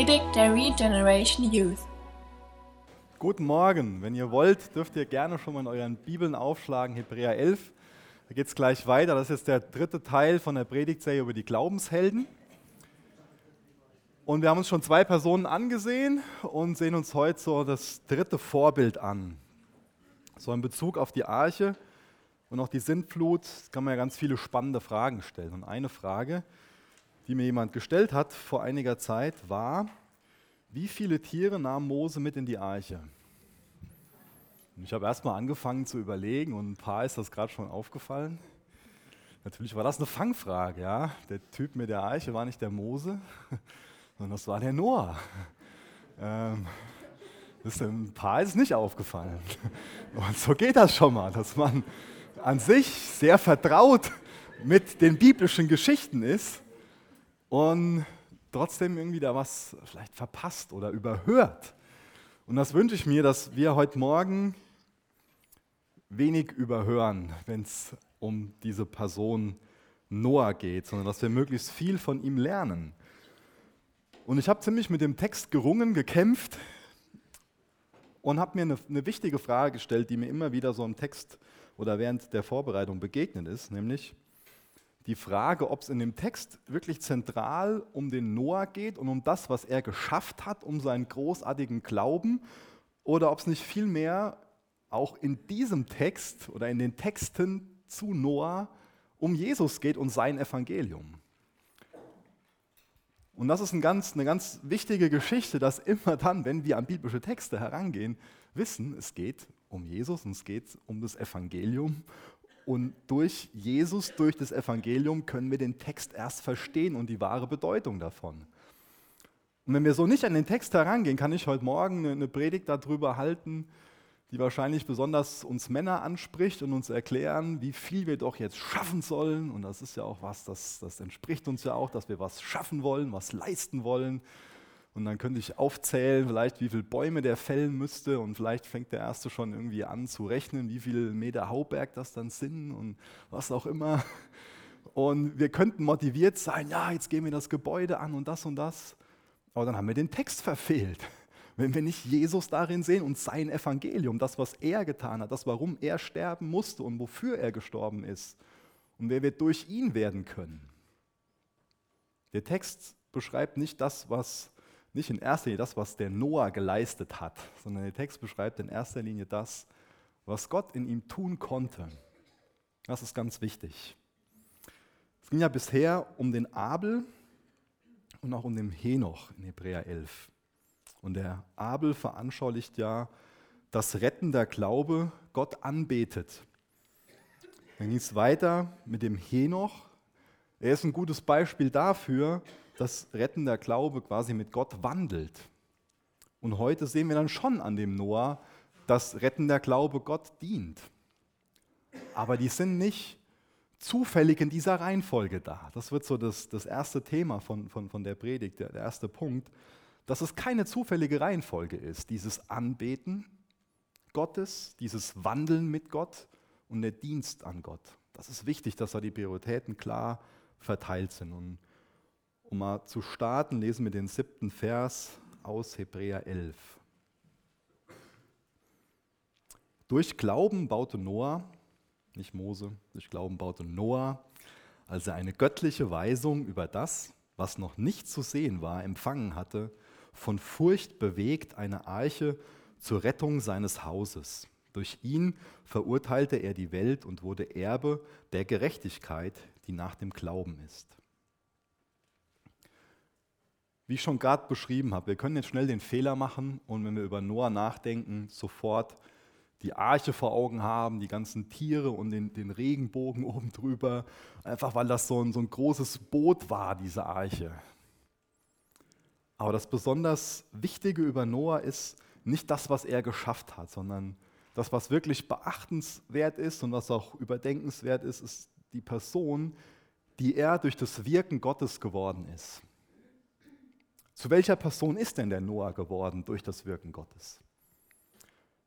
Predigt der Regeneration Youth. Guten Morgen. Wenn ihr wollt, dürft ihr gerne schon mal in euren Bibeln aufschlagen, Hebräer 11. Da geht es gleich weiter. Das ist der dritte Teil von der Predigtserie über die Glaubenshelden. Und wir haben uns schon zwei Personen angesehen und sehen uns heute so das dritte Vorbild an. So in Bezug auf die Arche und auch die Sintflut kann man ja ganz viele spannende Fragen stellen. Und eine Frage, die mir jemand gestellt hat vor einiger Zeit, war, wie viele Tiere nahm Mose mit in die Arche? Und ich habe erstmal angefangen zu überlegen und ein paar ist das gerade schon aufgefallen. Natürlich war das eine Fangfrage, ja. Der Typ mit der Eiche war nicht der Mose, sondern das war der Noah. Ähm, ist ein paar ist nicht aufgefallen. Und so geht das schon mal, dass man an sich sehr vertraut mit den biblischen Geschichten ist und trotzdem irgendwie da was vielleicht verpasst oder überhört. Und das wünsche ich mir, dass wir heute Morgen wenig überhören, wenn es um diese Person Noah geht, sondern dass wir möglichst viel von ihm lernen. Und ich habe ziemlich mit dem Text gerungen, gekämpft und habe mir eine, eine, wichtige Frage gestellt, die mir immer wieder so im Text oder während der Vorbereitung begegnet ist, nämlich die Frage, ob es in dem Text wirklich zentral um den Noah geht und um das, was er geschafft hat, um seinen großartigen Glauben, oder ob es nicht vielmehr auch in diesem Text oder in den Texten zu Noah um Jesus geht und sein Evangelium. Und das ist ein ganz, eine ganz wichtige Geschichte, dass immer dann, wenn wir an biblische Texte herangehen, wissen, es geht um Jesus und es geht um das Evangelium. Und durch Jesus, durch das Evangelium können wir den Text erst verstehen und die wahre Bedeutung davon. Und wenn wir so nicht an den Text herangehen, kann ich heute Morgen eine Predigt darüber halten, die wahrscheinlich besonders uns Männer anspricht und uns erklären, wie viel wir doch jetzt schaffen sollen. Und das ist ja auch was, das, das entspricht uns ja auch, dass wir was schaffen wollen, was leisten wollen. Und dann könnte ich aufzählen, vielleicht wie viele Bäume der fällen müsste und vielleicht fängt der Erste schon irgendwie an zu rechnen, wie viele Meter Hauberg das dann sind und was auch immer. Und wir könnten motiviert sein, ja, jetzt gehen wir das Gebäude an und das und das. Aber dann haben wir den Text verfehlt. Wenn wir nicht Jesus darin sehen und sein Evangelium, das, was er getan hat, das, warum er sterben musste und wofür er gestorben ist und wer wir durch ihn werden können. Der Text beschreibt nicht das, was nicht in erster Linie das, was der Noah geleistet hat, sondern der Text beschreibt in erster Linie das, was Gott in ihm tun konnte. Das ist ganz wichtig. Es ging ja bisher um den Abel und auch um den Henoch in Hebräer 11. Und der Abel veranschaulicht ja das Retten der Glaube, Gott anbetet. Dann ging es weiter mit dem Henoch. Er ist ein gutes Beispiel dafür, dass rettender Glaube quasi mit Gott wandelt. Und heute sehen wir dann schon an dem Noah, dass rettender Glaube Gott dient. Aber die sind nicht zufällig in dieser Reihenfolge da. Das wird so das, das erste Thema von, von, von der Predigt, der, der erste Punkt dass es keine zufällige Reihenfolge ist, dieses Anbeten Gottes, dieses Wandeln mit Gott und der Dienst an Gott. Das ist wichtig, dass da die Prioritäten klar verteilt sind. Und um mal zu starten, lesen wir den siebten Vers aus Hebräer 11. Durch Glauben baute Noah, nicht Mose, durch Glauben baute Noah, als er eine göttliche Weisung über das, was noch nicht zu sehen war, empfangen hatte, von Furcht bewegt eine Arche zur Rettung seines Hauses. Durch ihn verurteilte er die Welt und wurde Erbe der Gerechtigkeit, die nach dem Glauben ist. Wie ich schon gerade beschrieben habe, wir können jetzt schnell den Fehler machen und wenn wir über Noah nachdenken, sofort die Arche vor Augen haben, die ganzen Tiere und den, den Regenbogen oben drüber, einfach weil das so ein, so ein großes Boot war, diese Arche. Aber das besonders Wichtige über Noah ist nicht das, was er geschafft hat, sondern das, was wirklich beachtenswert ist und was auch überdenkenswert ist, ist die Person, die er durch das Wirken Gottes geworden ist. Zu welcher Person ist denn der Noah geworden durch das Wirken Gottes?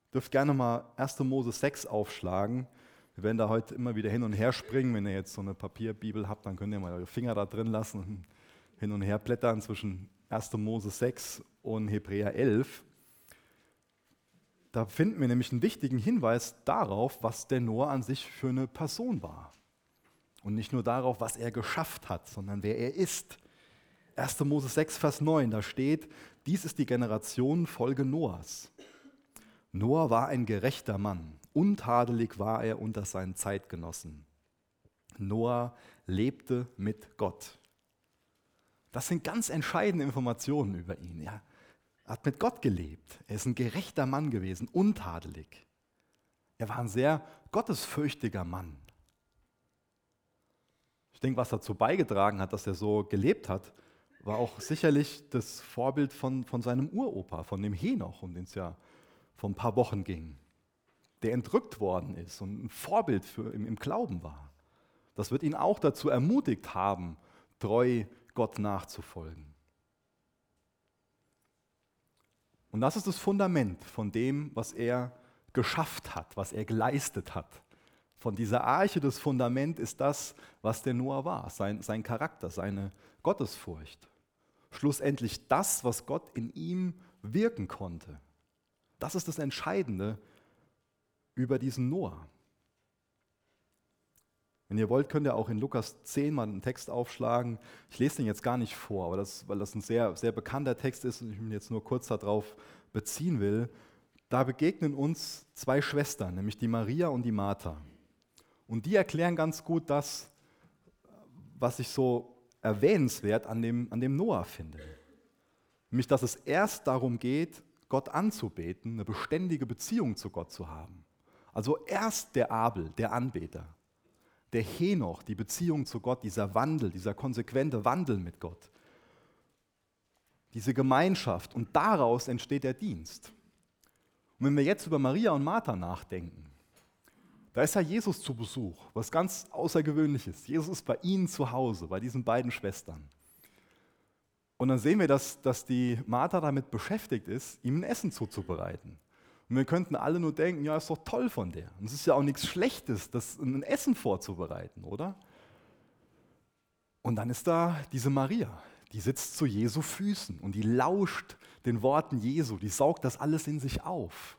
Ihr dürft gerne mal 1. Mose 6 aufschlagen. Wir werden da heute immer wieder hin und her springen. Wenn ihr jetzt so eine Papierbibel habt, dann könnt ihr mal eure Finger da drin lassen und hin und her blättern zwischen 1. Mose 6 und Hebräer 11. Da finden wir nämlich einen wichtigen Hinweis darauf, was der Noah an sich für eine Person war. Und nicht nur darauf, was er geschafft hat, sondern wer er ist. 1. Mose 6, Vers 9, da steht, dies ist die Generation Folge Noahs. Noah war ein gerechter Mann, untadelig war er unter seinen Zeitgenossen. Noah lebte mit Gott. Das sind ganz entscheidende Informationen über ihn. Ja. Er hat mit Gott gelebt. Er ist ein gerechter Mann gewesen, untadelig. Er war ein sehr gottesfürchtiger Mann. Ich denke, was dazu beigetragen hat, dass er so gelebt hat, war auch sicherlich das Vorbild von, von seinem Uropa, von dem Henoch, um den es ja vor ein paar Wochen ging, der entrückt worden ist und ein Vorbild für, im, im Glauben war. Das wird ihn auch dazu ermutigt haben, treu Gott nachzufolgen. Und das ist das Fundament von dem, was er geschafft hat, was er geleistet hat. Von dieser Arche, das Fundament ist das, was der Noah war, sein, sein Charakter, seine Gottesfurcht. Schlussendlich das, was Gott in ihm wirken konnte. Das ist das Entscheidende über diesen Noah. Wenn ihr wollt, könnt ihr auch in Lukas 10 mal einen Text aufschlagen. Ich lese den jetzt gar nicht vor, aber das, weil das ein sehr, sehr bekannter Text ist und ich mich jetzt nur kurz darauf beziehen will. Da begegnen uns zwei Schwestern, nämlich die Maria und die Martha. Und die erklären ganz gut das, was ich so erwähnenswert an dem, an dem Noah finde. Nämlich, dass es erst darum geht, Gott anzubeten, eine beständige Beziehung zu Gott zu haben. Also erst der Abel, der Anbeter der Henoch, die Beziehung zu Gott, dieser Wandel, dieser konsequente Wandel mit Gott, diese Gemeinschaft und daraus entsteht der Dienst. Und wenn wir jetzt über Maria und Martha nachdenken, da ist ja Jesus zu Besuch, was ganz Außergewöhnliches. Jesus ist bei ihnen zu Hause, bei diesen beiden Schwestern. Und dann sehen wir, dass, dass die Martha damit beschäftigt ist, ihm ein Essen zuzubereiten. Und wir könnten alle nur denken, ja, ist doch toll von der. Und es ist ja auch nichts Schlechtes, das ein Essen vorzubereiten, oder? Und dann ist da diese Maria, die sitzt zu Jesu Füßen und die lauscht den Worten Jesu, die saugt das alles in sich auf.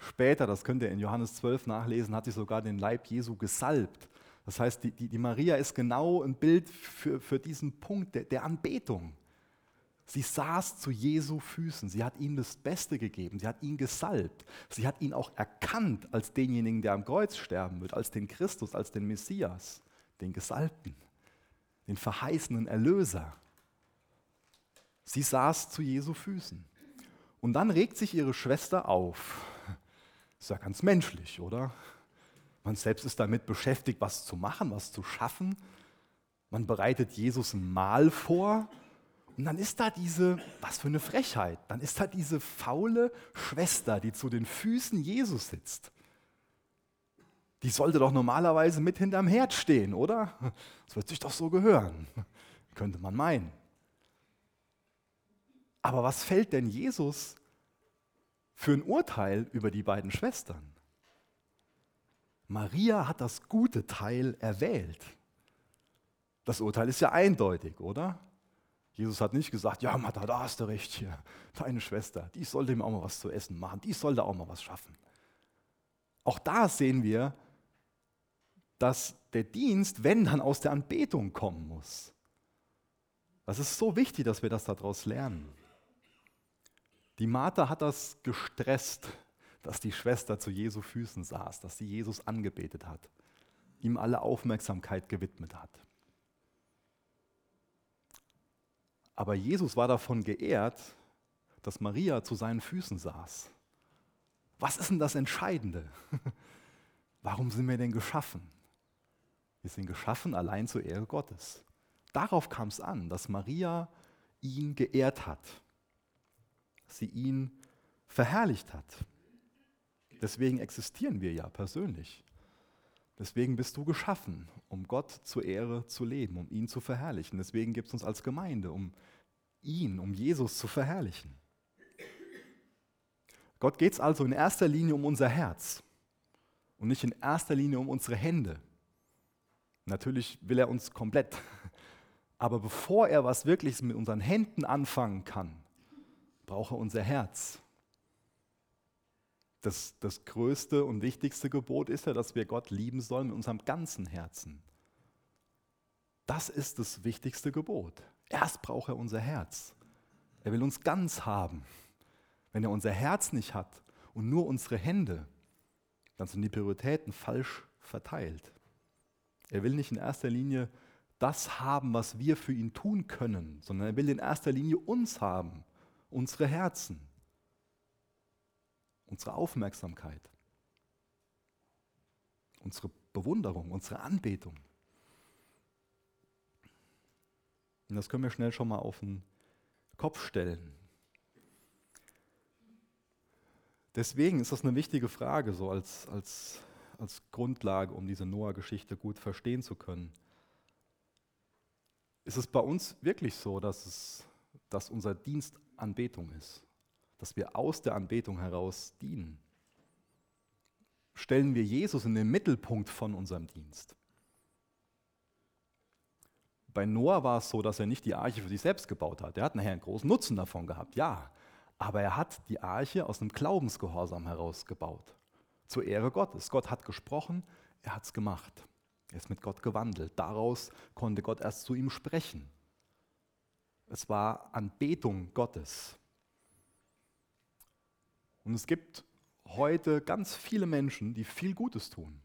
Später, das könnt ihr in Johannes 12 nachlesen, hat sie sogar den Leib Jesu gesalbt. Das heißt, die, die, die Maria ist genau ein Bild für, für diesen Punkt der, der Anbetung. Sie saß zu Jesu Füßen. Sie hat ihm das Beste gegeben. Sie hat ihn gesalbt. Sie hat ihn auch erkannt als denjenigen, der am Kreuz sterben wird, als den Christus, als den Messias, den Gesalbten, den verheißenen Erlöser. Sie saß zu Jesu Füßen. Und dann regt sich ihre Schwester auf. Ist ja ganz menschlich, oder? Man selbst ist damit beschäftigt, was zu machen, was zu schaffen. Man bereitet Jesus ein Mahl vor und dann ist da diese, was für eine Frechheit, dann ist da diese faule Schwester, die zu den Füßen Jesus sitzt. Die sollte doch normalerweise mit hinterm Herd stehen, oder? Das wird sich doch so gehören, könnte man meinen. Aber was fällt denn Jesus für ein Urteil über die beiden Schwestern? Maria hat das gute Teil erwählt. Das Urteil ist ja eindeutig, oder? Jesus hat nicht gesagt, ja, Martha, da hast du recht hier. Deine Schwester, die sollte ihm auch mal was zu essen machen, die sollte auch mal was schaffen. Auch da sehen wir, dass der Dienst, wenn dann aus der Anbetung kommen muss. Das ist so wichtig, dass wir das daraus lernen. Die Martha hat das gestresst, dass die Schwester zu Jesu Füßen saß, dass sie Jesus angebetet hat, ihm alle Aufmerksamkeit gewidmet hat. Aber Jesus war davon geehrt, dass Maria zu seinen Füßen saß. Was ist denn das Entscheidende? Warum sind wir denn geschaffen? Wir sind geschaffen allein zur Ehre Gottes. Darauf kam es an, dass Maria ihn geehrt hat, sie ihn verherrlicht hat. Deswegen existieren wir ja persönlich. Deswegen bist du geschaffen, um Gott zur Ehre zu leben, um ihn zu verherrlichen. Deswegen gibt es uns als Gemeinde, um ihn, um Jesus zu verherrlichen. Gott geht es also in erster Linie um unser Herz und nicht in erster Linie um unsere Hände. Natürlich will er uns komplett, Aber bevor er was wirklich mit unseren Händen anfangen kann, braucht er unser Herz. Das, das größte und wichtigste Gebot ist ja, dass wir Gott lieben sollen mit unserem ganzen Herzen. Das ist das wichtigste Gebot. Erst braucht er unser Herz. Er will uns ganz haben. Wenn er unser Herz nicht hat und nur unsere Hände, dann sind die Prioritäten falsch verteilt. Er will nicht in erster Linie das haben, was wir für ihn tun können, sondern er will in erster Linie uns haben, unsere Herzen, unsere Aufmerksamkeit, unsere Bewunderung, unsere Anbetung. Und das können wir schnell schon mal auf den Kopf stellen. Deswegen ist das eine wichtige Frage, so als, als, als Grundlage, um diese Noah-Geschichte gut verstehen zu können. Ist es bei uns wirklich so, dass, es, dass unser Dienst Anbetung ist? Dass wir aus der Anbetung heraus dienen? Stellen wir Jesus in den Mittelpunkt von unserem Dienst? Bei Noah war es so, dass er nicht die Arche für sich selbst gebaut hat. Er hat nachher einen großen Nutzen davon gehabt, ja. Aber er hat die Arche aus einem Glaubensgehorsam heraus gebaut. Zur Ehre Gottes. Gott hat gesprochen, er hat es gemacht. Er ist mit Gott gewandelt. Daraus konnte Gott erst zu ihm sprechen. Es war Anbetung Gottes. Und es gibt heute ganz viele Menschen, die viel Gutes tun.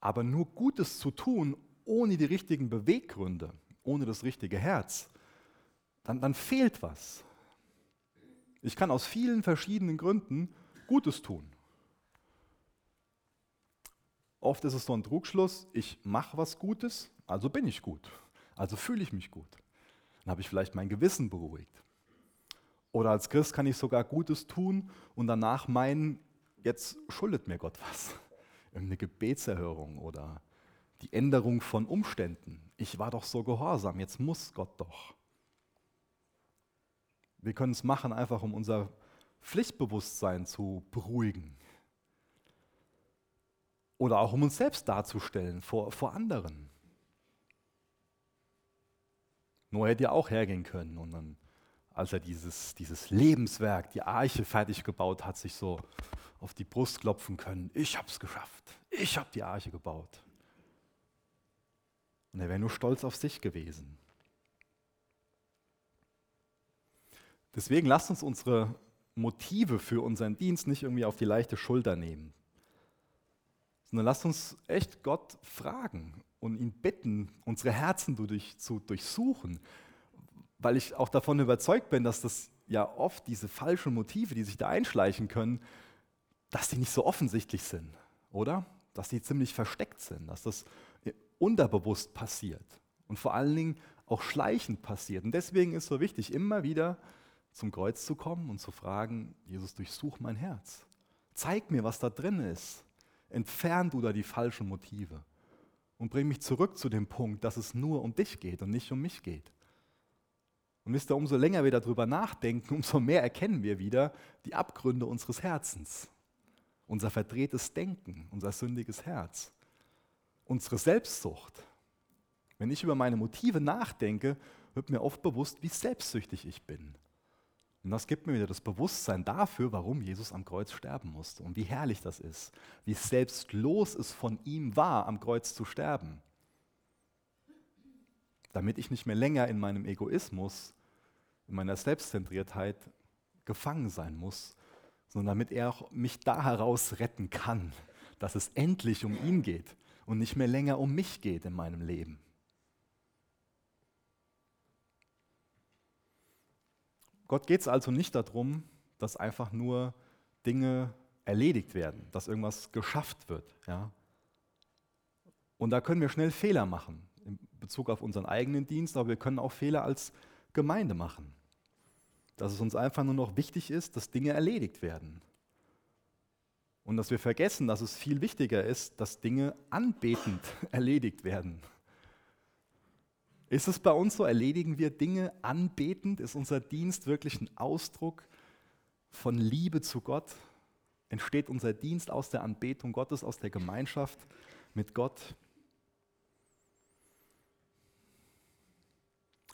Aber nur Gutes zu tun, ohne die richtigen Beweggründe, ohne das richtige Herz, dann, dann fehlt was. Ich kann aus vielen verschiedenen Gründen Gutes tun. Oft ist es so ein Trugschluss, ich mache was Gutes, also bin ich gut, also fühle ich mich gut. Dann habe ich vielleicht mein Gewissen beruhigt. Oder als Christ kann ich sogar Gutes tun und danach meinen, jetzt schuldet mir Gott was. Irgendeine Gebetserhörung oder die Änderung von Umständen. Ich war doch so gehorsam, jetzt muss Gott doch. Wir können es machen, einfach um unser Pflichtbewusstsein zu beruhigen. Oder auch um uns selbst darzustellen vor, vor anderen. Noah hätte ja auch hergehen können und dann, als er dieses, dieses Lebenswerk, die Arche fertig gebaut hat, sich so auf die Brust klopfen können. Ich habe es geschafft. Ich habe die Arche gebaut. Und er wäre nur stolz auf sich gewesen. Deswegen lasst uns unsere Motive für unseren Dienst nicht irgendwie auf die leichte Schulter nehmen, sondern lasst uns echt Gott fragen und ihn bitten, unsere Herzen durch, zu durchsuchen, weil ich auch davon überzeugt bin, dass das ja oft diese falschen Motive, die sich da einschleichen können, dass die nicht so offensichtlich sind, oder? Dass die ziemlich versteckt sind, dass das unterbewusst passiert und vor allen Dingen auch schleichend passiert. Und deswegen ist so wichtig, immer wieder zum Kreuz zu kommen und zu fragen, Jesus, durchsuch mein Herz. Zeig mir, was da drin ist. Entfern du da die falschen Motive und bring mich zurück zu dem Punkt, dass es nur um dich geht und nicht um mich geht. Und wisst ihr, umso länger wir darüber nachdenken, umso mehr erkennen wir wieder die Abgründe unseres Herzens. Unser verdrehtes Denken, unser sündiges Herz unsere Selbstsucht. Wenn ich über meine Motive nachdenke, wird mir oft bewusst, wie selbstsüchtig ich bin. Und das gibt mir wieder das Bewusstsein dafür, warum Jesus am Kreuz sterben musste und wie herrlich das ist, wie selbstlos es von ihm war, am Kreuz zu sterben. Damit ich nicht mehr länger in meinem Egoismus, in meiner Selbstzentriertheit gefangen sein muss, sondern damit er auch mich da heraus retten kann, dass es endlich um ihn geht und nicht mehr länger um mich geht in meinem Leben. Gott geht es also nicht darum, dass einfach nur Dinge erledigt werden, dass irgendwas geschafft wird. Ja? Und da können wir schnell Fehler machen in Bezug auf unseren eigenen Dienst, aber wir können auch Fehler als Gemeinde machen. Dass es uns einfach nur noch wichtig ist, dass Dinge erledigt werden. Und dass wir vergessen, dass es viel wichtiger ist, dass Dinge anbetend erledigt werden. Ist es bei uns so? Erledigen wir Dinge anbetend? Ist unser Dienst wirklich ein Ausdruck von Liebe zu Gott? Entsteht unser Dienst aus der Anbetung Gottes, aus der Gemeinschaft mit Gott?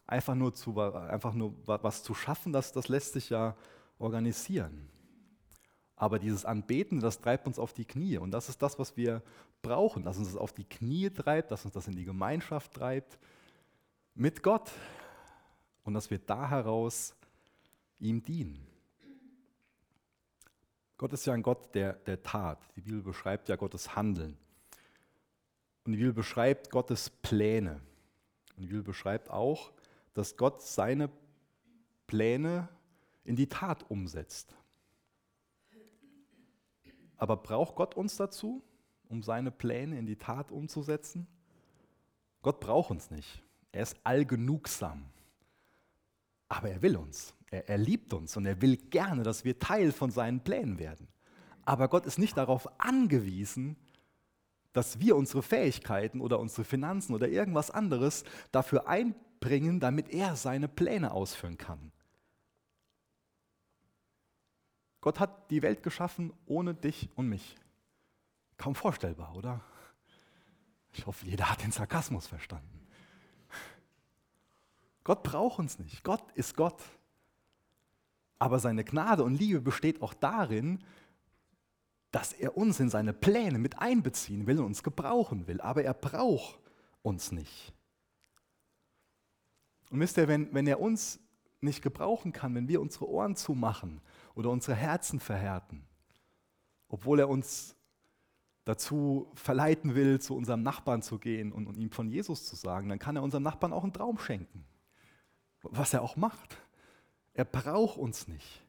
einfach nur, zu, einfach nur was zu schaffen, das, das lässt sich ja organisieren. Aber dieses Anbeten, das treibt uns auf die Knie. Und das ist das, was wir brauchen, dass uns das auf die Knie treibt, dass uns das in die Gemeinschaft treibt mit Gott. Und dass wir da heraus ihm dienen. Gott ist ja ein Gott der, der Tat. Die Bibel beschreibt ja Gottes Handeln. Und die Bibel beschreibt Gottes Pläne. Und die Bibel beschreibt auch, dass Gott seine Pläne in die Tat umsetzt. Aber braucht Gott uns dazu, um seine Pläne in die Tat umzusetzen? Gott braucht uns nicht. Er ist allgenugsam. Aber er will uns. Er, er liebt uns und er will gerne, dass wir Teil von seinen Plänen werden. Aber Gott ist nicht darauf angewiesen, dass wir unsere Fähigkeiten oder unsere Finanzen oder irgendwas anderes dafür einbringen, damit er seine Pläne ausführen kann. Gott hat die Welt geschaffen ohne dich und mich. Kaum vorstellbar, oder? Ich hoffe, jeder hat den Sarkasmus verstanden. Gott braucht uns nicht. Gott ist Gott. Aber seine Gnade und Liebe besteht auch darin, dass er uns in seine Pläne mit einbeziehen will und uns gebrauchen will. Aber er braucht uns nicht. Und wisst ihr, wenn, wenn er uns nicht gebrauchen kann, wenn wir unsere Ohren zumachen oder unsere Herzen verhärten, obwohl er uns dazu verleiten will, zu unserem Nachbarn zu gehen und, und ihm von Jesus zu sagen, dann kann er unserem Nachbarn auch einen Traum schenken. Was er auch macht. Er braucht uns nicht.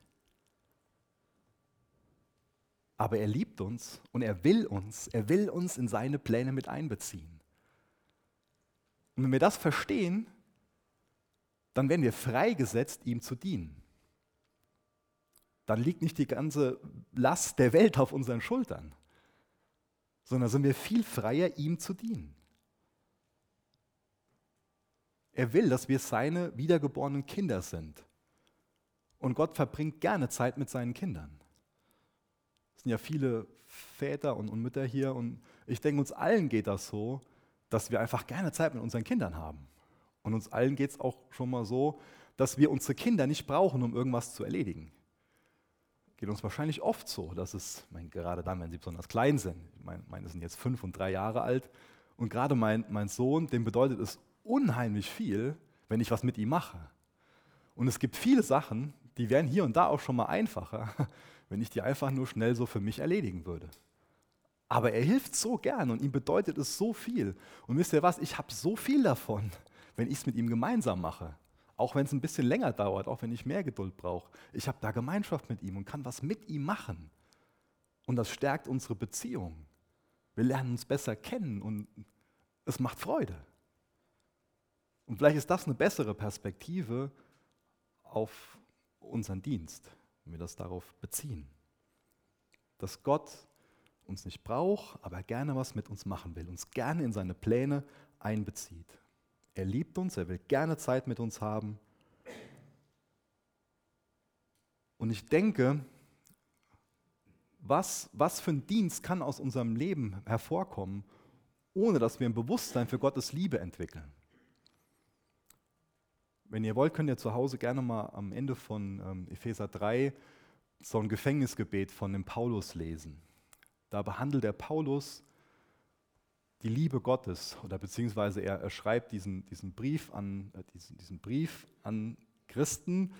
Aber er liebt uns und er will uns, er will uns in seine Pläne mit einbeziehen. Und wenn wir das verstehen, dann werden wir freigesetzt, ihm zu dienen. Dann liegt nicht die ganze Last der Welt auf unseren Schultern, sondern sind wir viel freier, ihm zu dienen. Er will, dass wir seine wiedergeborenen Kinder sind. Und Gott verbringt gerne Zeit mit seinen Kindern. Es sind ja viele Väter und, Mütter hier und ich denke, uns allen geht das so, dass wir einfach gerne Zeit mit unseren Kindern haben. Und uns allen geht es auch schon mal so, dass wir unsere Kinder nicht brauchen, um irgendwas zu erledigen. Geht uns wahrscheinlich oft so, dass es, mein, gerade dann, wenn sie besonders klein sind, meine, meine sind jetzt fünf und drei Jahre alt, und gerade mein, mein Sohn, dem bedeutet es unheimlich viel, wenn ich was mit ihm mache. Und es gibt viele Sachen, die wären hier und da auch schon mal einfacher, wenn ich die einfach nur schnell so für mich erledigen würde. Aber er hilft so gern und ihm bedeutet es so viel. Und wisst ihr was, ich habe so viel davon, wenn ich es mit ihm gemeinsam mache. Auch wenn es ein bisschen länger dauert, auch wenn ich mehr Geduld brauche. Ich habe da Gemeinschaft mit ihm und kann was mit ihm machen. Und das stärkt unsere Beziehung. Wir lernen uns besser kennen und es macht Freude. Und vielleicht ist das eine bessere Perspektive auf unseren Dienst, wenn wir das darauf beziehen. Dass Gott uns nicht braucht, aber gerne was mit uns machen will, uns gerne in seine Pläne einbezieht. Er liebt uns, er will gerne Zeit mit uns haben. Und ich denke, was, was für ein Dienst kann aus unserem Leben hervorkommen, ohne dass wir ein Bewusstsein für Gottes Liebe entwickeln? Wenn ihr wollt, könnt ihr zu Hause gerne mal am Ende von ähm, Epheser 3 so ein Gefängnisgebet von dem Paulus lesen. Da behandelt der Paulus die Liebe Gottes oder beziehungsweise er, er schreibt diesen, diesen, Brief an, äh, diesen, diesen Brief an Christen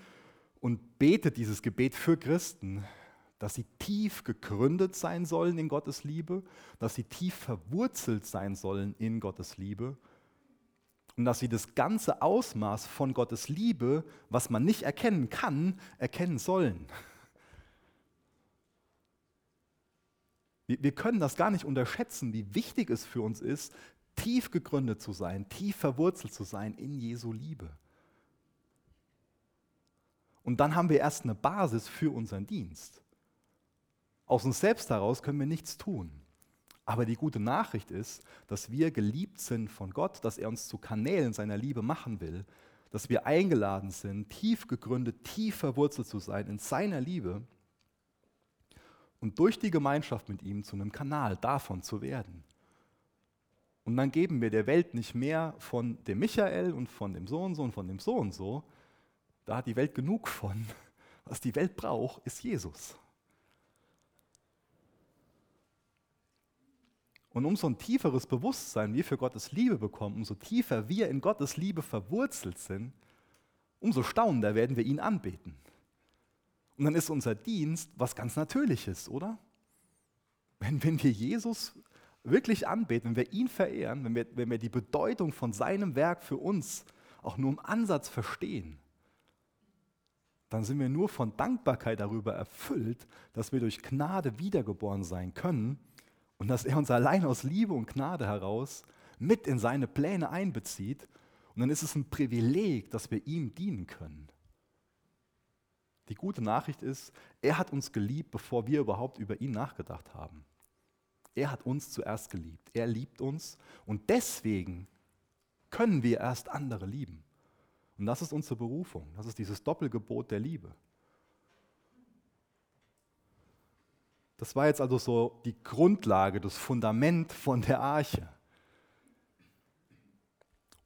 und betet dieses Gebet für Christen, dass sie tief gegründet sein sollen in Gottes Liebe, dass sie tief verwurzelt sein sollen in Gottes Liebe und dass sie das ganze Ausmaß von Gottes Liebe, was man nicht erkennen kann, erkennen sollen. Wir können das gar nicht unterschätzen, wie wichtig es für uns ist, tief gegründet zu sein, tief verwurzelt zu sein in Jesu Liebe. Und dann haben wir erst eine Basis für unseren Dienst. Aus uns selbst heraus können wir nichts tun. Aber die gute Nachricht ist, dass wir geliebt sind von Gott, dass er uns zu Kanälen seiner Liebe machen will, dass wir eingeladen sind, tief gegründet, tief verwurzelt zu sein in seiner Liebe und durch die Gemeinschaft mit ihm zu einem Kanal davon zu werden. Und dann geben wir der Welt nicht mehr von dem Michael und von dem so und so und von dem so und so. Da hat die Welt genug von. Was die Welt braucht, ist Jesus. Und umso ein tieferes Bewusstsein wir für Gottes Liebe bekommen, umso tiefer wir in Gottes Liebe verwurzelt sind, umso staunender werden wir ihn anbeten. Und dann ist unser Dienst was ganz Natürliches, oder? Wenn, wenn wir Jesus wirklich anbeten, wenn wir ihn verehren, wenn wir, wenn wir die Bedeutung von seinem Werk für uns auch nur im Ansatz verstehen, dann sind wir nur von Dankbarkeit darüber erfüllt, dass wir durch Gnade wiedergeboren sein können und dass er uns allein aus Liebe und Gnade heraus mit in seine Pläne einbezieht. Und dann ist es ein Privileg, dass wir ihm dienen können. Die gute Nachricht ist, er hat uns geliebt, bevor wir überhaupt über ihn nachgedacht haben. Er hat uns zuerst geliebt. Er liebt uns und deswegen können wir erst andere lieben. Und das ist unsere Berufung. Das ist dieses Doppelgebot der Liebe. Das war jetzt also so die Grundlage, das Fundament von der Arche.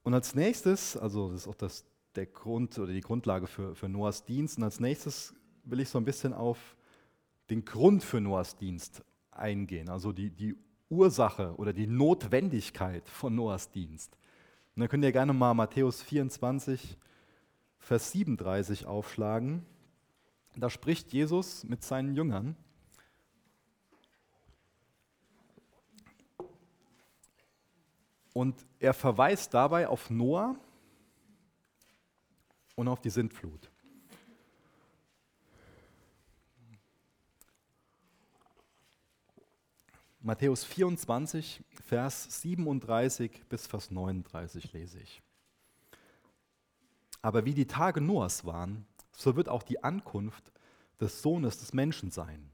Und als nächstes, also das ist auch das, der Grund oder die Grundlage für, für Noahs Dienst, und als nächstes will ich so ein bisschen auf den Grund für Noahs Dienst eingehen, also die, die Ursache oder die Notwendigkeit von Noahs Dienst. Und dann könnt ihr gerne mal Matthäus 24, Vers 37 aufschlagen. Da spricht Jesus mit seinen Jüngern. Und er verweist dabei auf Noah und auf die Sintflut. Matthäus 24, Vers 37 bis Vers 39 lese ich. Aber wie die Tage Noahs waren, so wird auch die Ankunft des Sohnes des Menschen sein.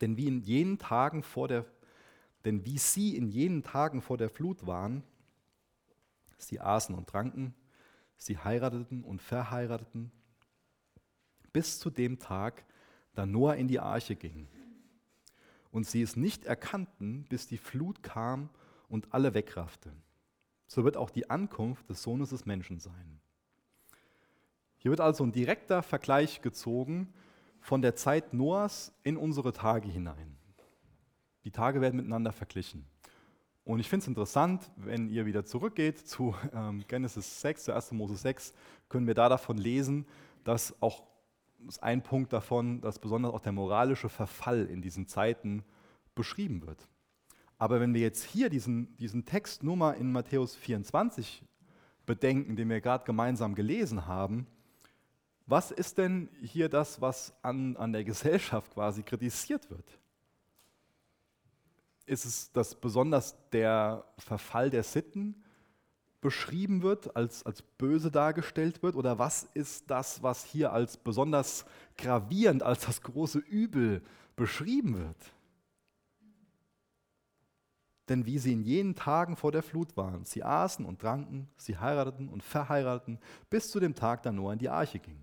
Denn wie in jenen Tagen vor der denn wie sie in jenen Tagen vor der Flut waren, sie aßen und tranken, sie heirateten und verheirateten, bis zu dem Tag, da Noah in die Arche ging. Und sie es nicht erkannten, bis die Flut kam und alle wegraffte. So wird auch die Ankunft des Sohnes des Menschen sein. Hier wird also ein direkter Vergleich gezogen von der Zeit Noahs in unsere Tage hinein. Die Tage werden miteinander verglichen. Und ich finde es interessant, wenn ihr wieder zurückgeht zu ähm, Genesis 6, zu 1. Mose 6, können wir da davon lesen, dass auch ist ein Punkt davon, dass besonders auch der moralische Verfall in diesen Zeiten beschrieben wird. Aber wenn wir jetzt hier diesen, diesen Text nur mal in Matthäus 24 bedenken, den wir gerade gemeinsam gelesen haben, was ist denn hier das, was an, an der Gesellschaft quasi kritisiert wird? Ist es, dass besonders der Verfall der Sitten beschrieben wird, als, als böse dargestellt wird? Oder was ist das, was hier als besonders gravierend, als das große Übel beschrieben wird? Denn wie sie in jenen Tagen vor der Flut waren, sie aßen und tranken, sie heirateten und verheirateten, bis zu dem Tag, da Noah in die Arche ging.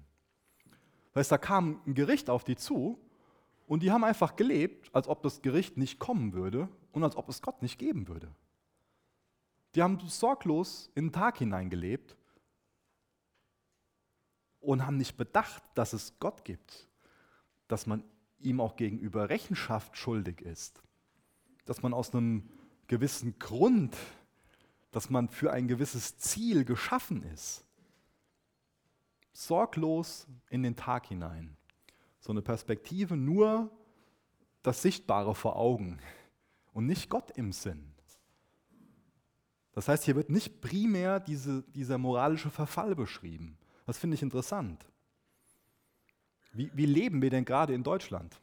Weißt, da kam ein Gericht auf die zu und die haben einfach gelebt, als ob das Gericht nicht kommen würde und als ob es Gott nicht geben würde. Die haben sorglos in den Tag hineingelebt und haben nicht bedacht, dass es Gott gibt, dass man ihm auch gegenüber Rechenschaft schuldig ist, dass man aus einem gewissen Grund, dass man für ein gewisses Ziel geschaffen ist. Sorglos in den Tag hinein so eine Perspektive nur das Sichtbare vor Augen und nicht Gott im Sinn. Das heißt, hier wird nicht primär diese, dieser moralische Verfall beschrieben. Das finde ich interessant. Wie, wie leben wir denn gerade in Deutschland?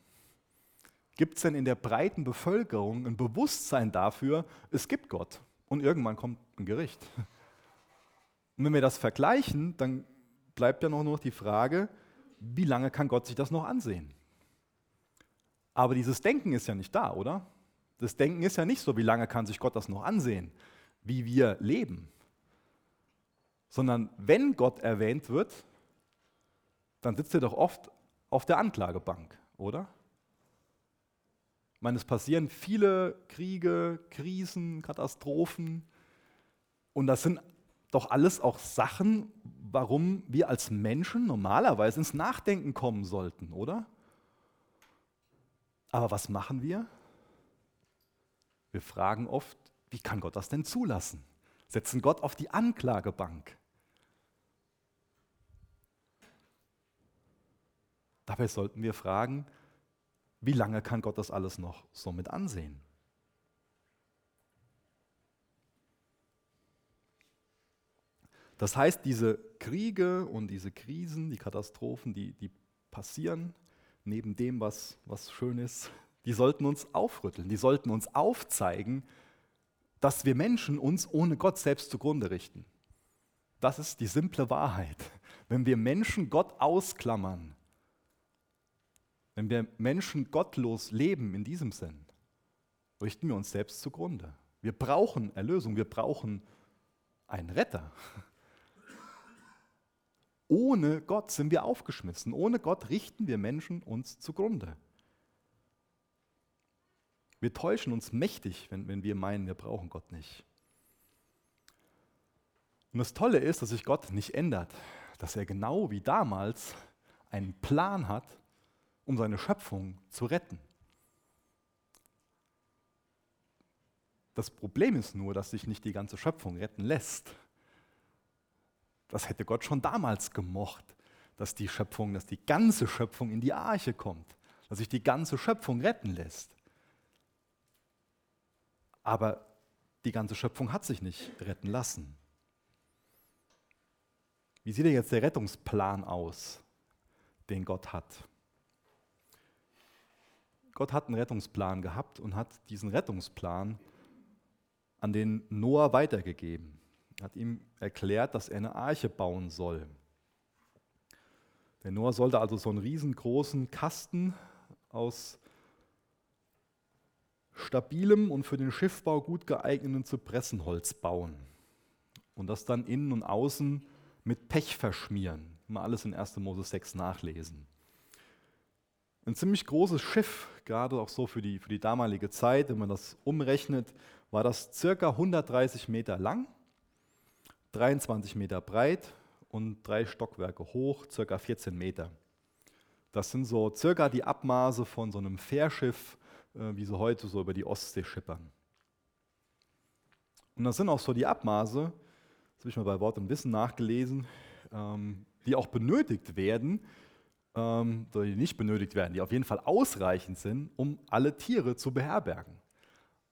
Gibt es denn in der breiten Bevölkerung ein Bewusstsein dafür, es gibt Gott und irgendwann kommt ein Gericht? Und wenn wir das vergleichen, dann bleibt ja noch nur die Frage, wie lange kann Gott sich das noch ansehen? Aber dieses Denken ist ja nicht da, oder? Das Denken ist ja nicht so, wie lange kann sich Gott das noch ansehen, wie wir leben. Sondern wenn Gott erwähnt wird, dann sitzt er doch oft auf der Anklagebank, oder? meine, es passieren viele Kriege, Krisen, Katastrophen. Und das sind doch alles auch Sachen, warum wir als Menschen normalerweise ins Nachdenken kommen sollten, oder? Aber was machen wir? Wir fragen oft, wie kann Gott das denn zulassen? Setzen Gott auf die Anklagebank. Dabei sollten wir fragen, wie lange kann Gott das alles noch so mit ansehen? Das heißt, diese Kriege und diese Krisen, die Katastrophen, die, die passieren, neben dem, was, was schön ist, die sollten uns aufrütteln, die sollten uns aufzeigen, dass wir Menschen uns ohne Gott selbst zugrunde richten. Das ist die simple Wahrheit. Wenn wir Menschen Gott ausklammern, wenn wir Menschen gottlos leben in diesem Sinn, richten wir uns selbst zugrunde. Wir brauchen Erlösung, wir brauchen einen Retter. Ohne Gott sind wir aufgeschmissen. Ohne Gott richten wir Menschen uns zugrunde. Wir täuschen uns mächtig, wenn, wenn wir meinen, wir brauchen Gott nicht. Und das Tolle ist, dass sich Gott nicht ändert, dass er genau wie damals einen Plan hat, um seine Schöpfung zu retten. Das Problem ist nur, dass sich nicht die ganze Schöpfung retten lässt. Das hätte Gott schon damals gemocht, dass die Schöpfung, dass die ganze Schöpfung in die Arche kommt, dass sich die ganze Schöpfung retten lässt. Aber die ganze Schöpfung hat sich nicht retten lassen. Wie sieht denn jetzt der Rettungsplan aus, den Gott hat? Gott hat einen Rettungsplan gehabt und hat diesen Rettungsplan an den Noah weitergegeben hat ihm erklärt, dass er eine Arche bauen soll. Der Noah sollte also so einen riesengroßen Kasten aus stabilem und für den Schiffbau gut geeigneten Zypressenholz bauen und das dann innen und außen mit Pech verschmieren. Mal alles in 1. Mose 6 nachlesen. Ein ziemlich großes Schiff, gerade auch so für die, für die damalige Zeit, wenn man das umrechnet, war das circa 130 Meter lang 23 Meter breit und drei Stockwerke hoch, circa 14 Meter. Das sind so circa die Abmaße von so einem Fährschiff, äh, wie sie heute so über die Ostsee schippern. Und das sind auch so die Abmaße, das habe ich mal bei Wort und Wissen nachgelesen, ähm, die auch benötigt werden, ähm, die nicht benötigt werden, die auf jeden Fall ausreichend sind, um alle Tiere zu beherbergen.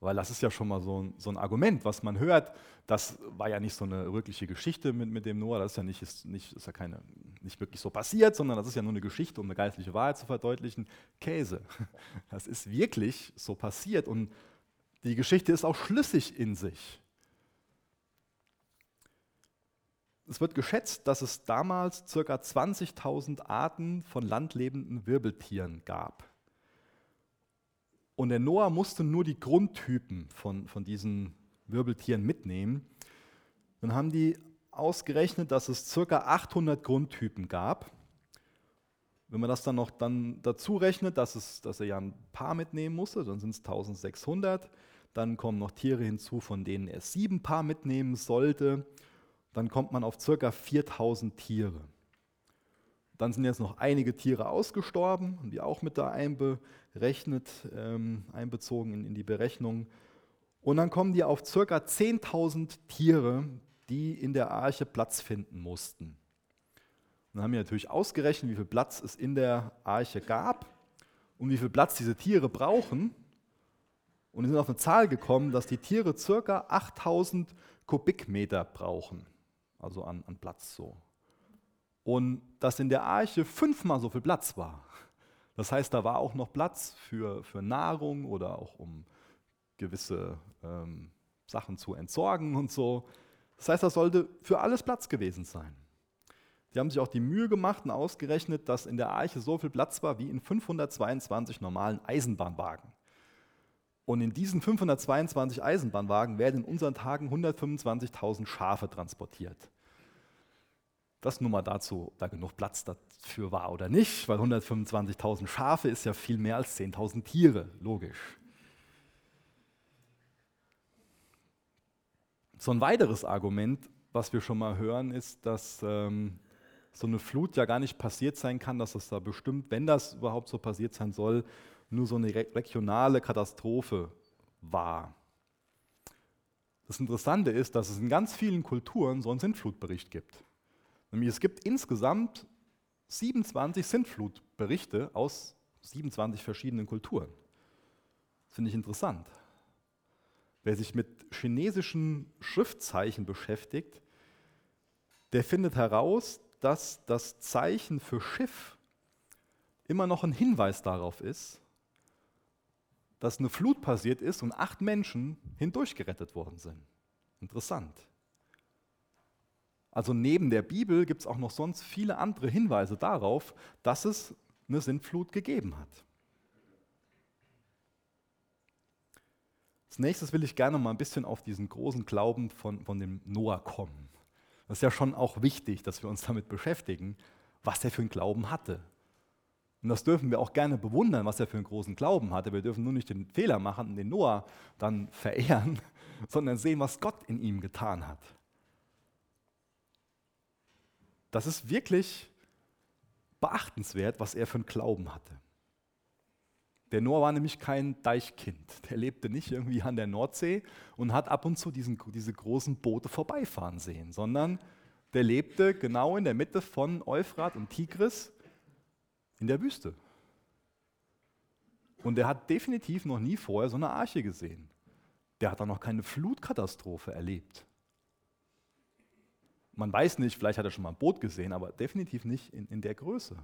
Weil das ist ja schon mal so ein, so ein, Argument, was man hört. Das war ja nicht so eine wirkliche Geschichte mit, mit dem Noah, das ist ja, nicht, ist, nicht, ist ja keine, nicht wirklich so passiert, sondern das ist ja nur eine Geschichte, um eine geistliche Wahrheit zu verdeutlichen. Käse. Das ist wirklich so passiert und die Geschichte ist auch schlüssig in sich. Es wird geschätzt, dass es damals ca. 20.000 Arten von landlebenden Wirbeltieren gab. Und der Noah musste nur die Grundtypen von, von diesen Wirbeltieren mitnehmen. Dann haben die ausgerechnet, dass es ca. 800 Grundtypen gab. Wenn man das dann noch dann dazu rechnet, dass, es, dass er ja ein paar mitnehmen musste, dann sind es 1600. Dann kommen noch Tiere hinzu, von denen er sieben Paar mitnehmen sollte. Dann kommt man auf ca. 4000 Tiere. Dann sind jetzt noch einige Tiere ausgestorben, die auch mit da einberechnet, ähm, einbezogen in, in, die Berechnung. Und dann kommen die auf ca. 10.000 Tiere, die in der Arche Platz finden mussten. Und dann haben wir natürlich ausgerechnet, wie viel Platz es in der Arche gab und wie viel Platz diese Tiere brauchen. Und sind auf eine Zahl gekommen, dass die Tiere ca. 8000 Kubikmeter brauchen, also an, an Platz so und dass in der Arche fünfmal so viel Platz war. Das heißt, da war auch noch Platz für, für Nahrung oder auch um gewisse ähm, Sachen zu entsorgen und so. Das heißt, da sollte für alles Platz gewesen sein. Die haben sich auch die Mühe gemacht und ausgerechnet, dass in der Arche so viel Platz war wie in 522 normalen Eisenbahnwagen. Und in diesen 522 Eisenbahnwagen werden in unseren Tagen 125.000 Schafe transportiert. Das nur mal dazu, da genug Platz dafür war oder nicht, weil 125.000 Schafe ist ja viel mehr als 10.000 Tiere, logisch. So ein weiteres Argument, was wir schon mal hören, ist, dass ähm, so eine Flut ja gar nicht passiert sein kann, dass es da bestimmt, wenn das überhaupt so passiert sein soll, nur so eine regionale Katastrophe war. Das Interessante ist, dass es in ganz vielen Kulturen so einen Sintflutbericht gibt. Nämlich es gibt insgesamt 27 Sintflutberichte aus 27 verschiedenen Kulturen. Das finde ich interessant. Wer sich mit chinesischen Schriftzeichen beschäftigt, der findet heraus, dass das Zeichen für Schiff immer noch ein Hinweis darauf ist, dass eine Flut passiert ist und acht Menschen hindurchgerettet worden sind. Interessant. Also neben der Bibel gibt es auch noch sonst viele andere Hinweise darauf, dass es eine Sintflut gegeben hat. Als nächstes will ich gerne mal ein bisschen auf diesen großen Glauben von, von dem Noah kommen. Das ist ja schon auch wichtig, dass wir uns damit beschäftigen, was er für einen Glauben hatte. Und das dürfen wir auch gerne bewundern, was er für einen großen Glauben hatte. Wir dürfen nur nicht den Fehler machen und den Noah dann verehren, sondern sehen, was Gott in ihm getan hat. Das ist wirklich beachtenswert, was er für einen Glauben hatte. Der Noah war nämlich kein Deichkind. Der lebte nicht irgendwie an der Nordsee und hat ab und zu diesen, diese großen Boote vorbeifahren sehen, sondern der lebte genau in der Mitte von Euphrat und Tigris in der Wüste. Und er hat definitiv noch nie vorher so eine Arche gesehen. Der hat auch noch keine Flutkatastrophe erlebt. Man weiß nicht, vielleicht hat er schon mal ein Boot gesehen, aber definitiv nicht in, in der Größe.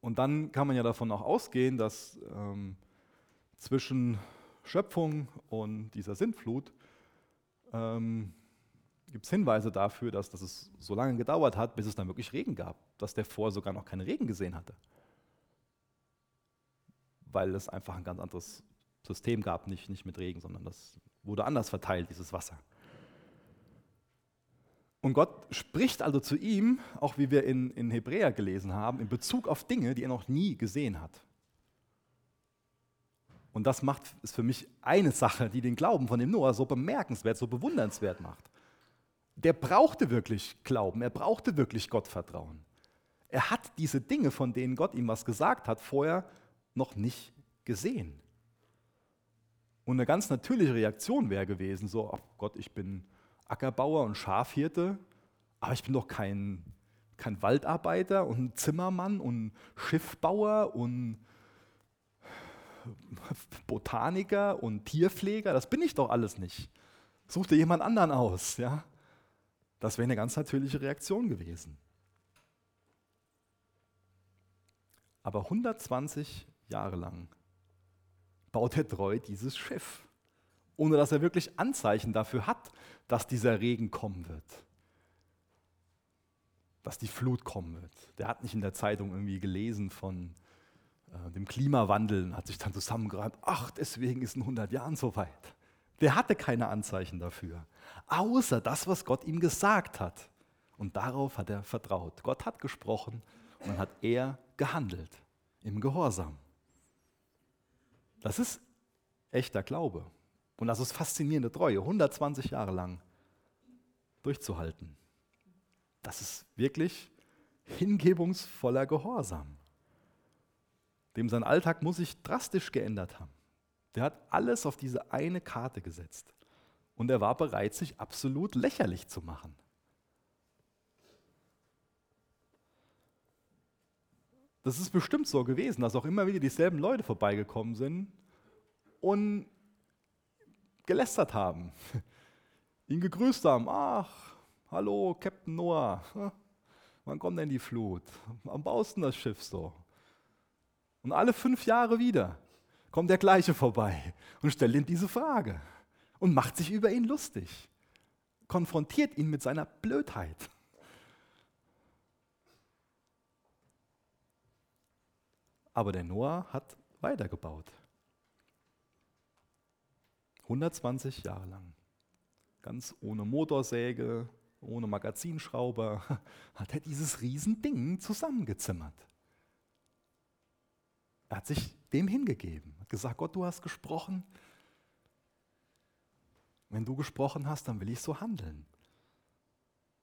Und dann kann man ja davon auch ausgehen, dass ähm, zwischen Schöpfung und dieser Sintflut ähm, gibt es Hinweise dafür, dass, dass es so lange gedauert hat, bis es dann wirklich Regen gab, dass der vorher sogar noch keinen Regen gesehen hatte. Weil es einfach ein ganz anderes System gab, nicht, nicht mit Regen, sondern das wurde anders verteilt, dieses Wasser. Und Gott spricht also zu ihm, auch wie wir in, in Hebräer gelesen haben, in Bezug auf Dinge, die er noch nie gesehen hat. Und das macht ist für mich eine Sache, die den Glauben von dem Noah so bemerkenswert, so bewundernswert macht. Der brauchte wirklich Glauben, er brauchte wirklich Gottvertrauen. Er hat diese Dinge, von denen Gott ihm was gesagt hat, vorher noch nicht gesehen. Und eine ganz natürliche Reaktion wäre gewesen, so, oh Gott, ich bin Ackerbauer und Schafhirte, aber ich bin doch kein, kein Waldarbeiter und Zimmermann und Schiffbauer und Botaniker und Tierpfleger, das bin ich doch alles nicht. Such dir jemand anderen aus, ja? Das wäre eine ganz natürliche Reaktion gewesen. Aber 120 Jahre lang baut er treu dieses Schiff, ohne dass er wirklich Anzeichen dafür hat, dass dieser Regen kommen wird, dass die Flut kommen wird. Der hat nicht in der Zeitung irgendwie gelesen von äh, dem Klimawandel und hat sich dann zusammengereimt, ach, deswegen ist in 100 Jahren so weit. Der hatte keine Anzeichen dafür, außer das, was Gott ihm gesagt hat. Und darauf hat er vertraut. Gott hat gesprochen und dann hat er gehandelt im Gehorsam. Das ist echter Glaube. Und das ist faszinierende Treue, 120 Jahre lang durchzuhalten. Das ist wirklich hingebungsvoller Gehorsam. Dem sein Alltag muss sich drastisch geändert haben. Der hat alles auf diese eine Karte gesetzt. Und er war bereit, sich absolut lächerlich zu machen. Das ist bestimmt so gewesen, dass auch immer wieder dieselben Leute vorbeigekommen sind und gelästert haben, ihn gegrüßt haben. Ach, hallo, Captain Noah, wann kommt denn die Flut? Wann baust du das Schiff so? Und alle fünf Jahre wieder kommt der Gleiche vorbei und stellt ihm diese Frage und macht sich über ihn lustig, konfrontiert ihn mit seiner Blödheit. Aber der Noah hat weitergebaut. 120 Jahre lang. Ganz ohne Motorsäge, ohne Magazinschrauber, hat er dieses Riesending zusammengezimmert. Er hat sich dem hingegeben, hat gesagt, Gott, du hast gesprochen, Wenn du gesprochen hast, dann will ich so handeln.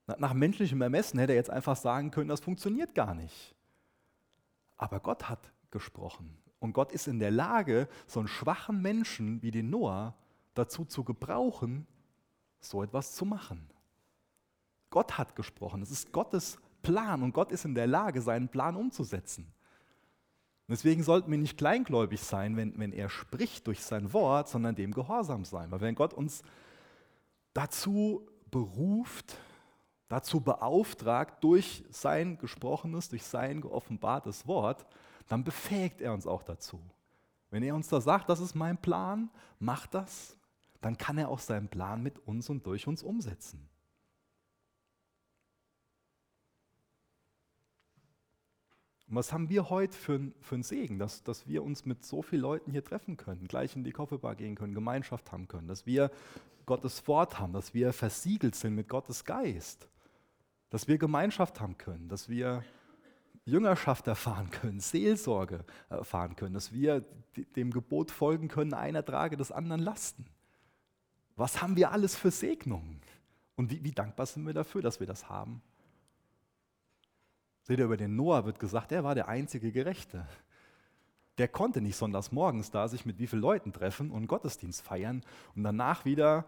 Nach menschlichem Ermessen hätte er jetzt einfach sagen können, das funktioniert gar nicht. Aber Gott hat gesprochen. Und Gott ist in der Lage, so einen schwachen Menschen wie den Noah dazu zu gebrauchen, so etwas zu machen. Gott hat gesprochen. Es ist Gottes Plan und Gott ist in der Lage, seinen Plan umzusetzen. Deswegen sollten wir nicht kleingläubig sein, wenn, wenn er spricht durch sein Wort, sondern dem gehorsam sein. Weil wenn Gott uns dazu beruft, dazu beauftragt durch sein gesprochenes, durch sein geoffenbartes Wort, dann befähigt er uns auch dazu. Wenn er uns da sagt, das ist mein Plan, mach das, dann kann er auch seinen Plan mit uns und durch uns umsetzen. Und was haben wir heute für, für einen Segen, dass, dass wir uns mit so vielen Leuten hier treffen können, gleich in die Koffeebar gehen können, Gemeinschaft haben können, dass wir Gottes Wort haben, dass wir versiegelt sind mit Gottes Geist, dass wir Gemeinschaft haben können, dass wir Jüngerschaft erfahren können, Seelsorge erfahren können, dass wir dem Gebot folgen können, einer trage des anderen Lasten. Was haben wir alles für Segnungen? Und wie, wie dankbar sind wir dafür, dass wir das haben? Seht ihr, über den Noah wird gesagt, er war der einzige Gerechte. Der konnte nicht sonntags morgens da sich mit wie vielen Leuten treffen und Gottesdienst feiern und danach wieder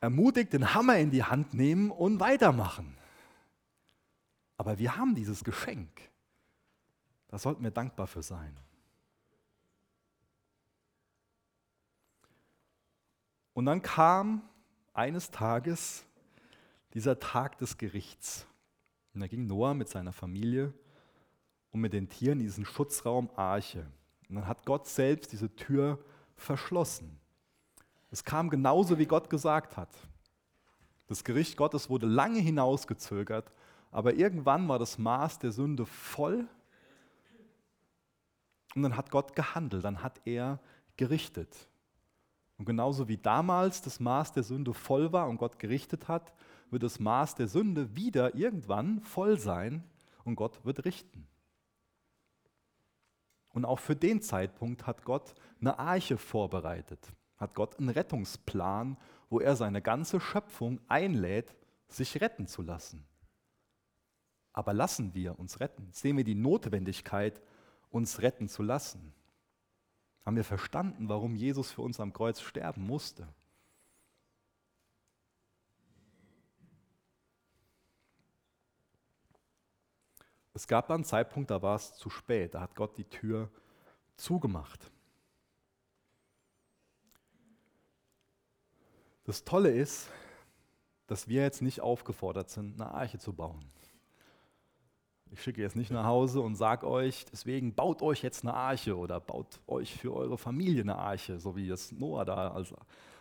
ermutigt den Hammer in die Hand nehmen und weitermachen. Aber wir haben dieses Geschenk. Da sollten wir dankbar für sein. Und dann kam eines Tages dieser Tag des Gerichts. Und da ging Noah mit seiner Familie und mit den Tieren in diesen Schutzraum Arche. Und dann hat Gott selbst diese Tür verschlossen. Es kam genauso, wie Gott gesagt hat. Das Gericht Gottes wurde lange hinausgezögert, aber irgendwann war das Maß der Sünde voll und dann hat Gott gehandelt, dann hat er gerichtet. Und genauso wie damals das Maß der Sünde voll war und Gott gerichtet hat, wird das Maß der Sünde wieder irgendwann voll sein und Gott wird richten. Und auch für den Zeitpunkt hat Gott eine Arche vorbereitet, hat Gott einen Rettungsplan, wo er seine ganze Schöpfung einlädt, sich retten zu lassen. Aber lassen wir uns retten? Sehen wir die Notwendigkeit, uns retten zu lassen? Haben wir verstanden, warum Jesus für uns am Kreuz sterben musste? Es gab einen Zeitpunkt, da war es zu spät, da hat Gott die Tür zugemacht. Das Tolle ist, dass wir jetzt nicht aufgefordert sind, eine Arche zu bauen. Ich schicke jetzt nicht nach Hause und sage euch, deswegen baut euch jetzt eine Arche oder baut euch für eure Familie eine Arche, so wie es Noah da also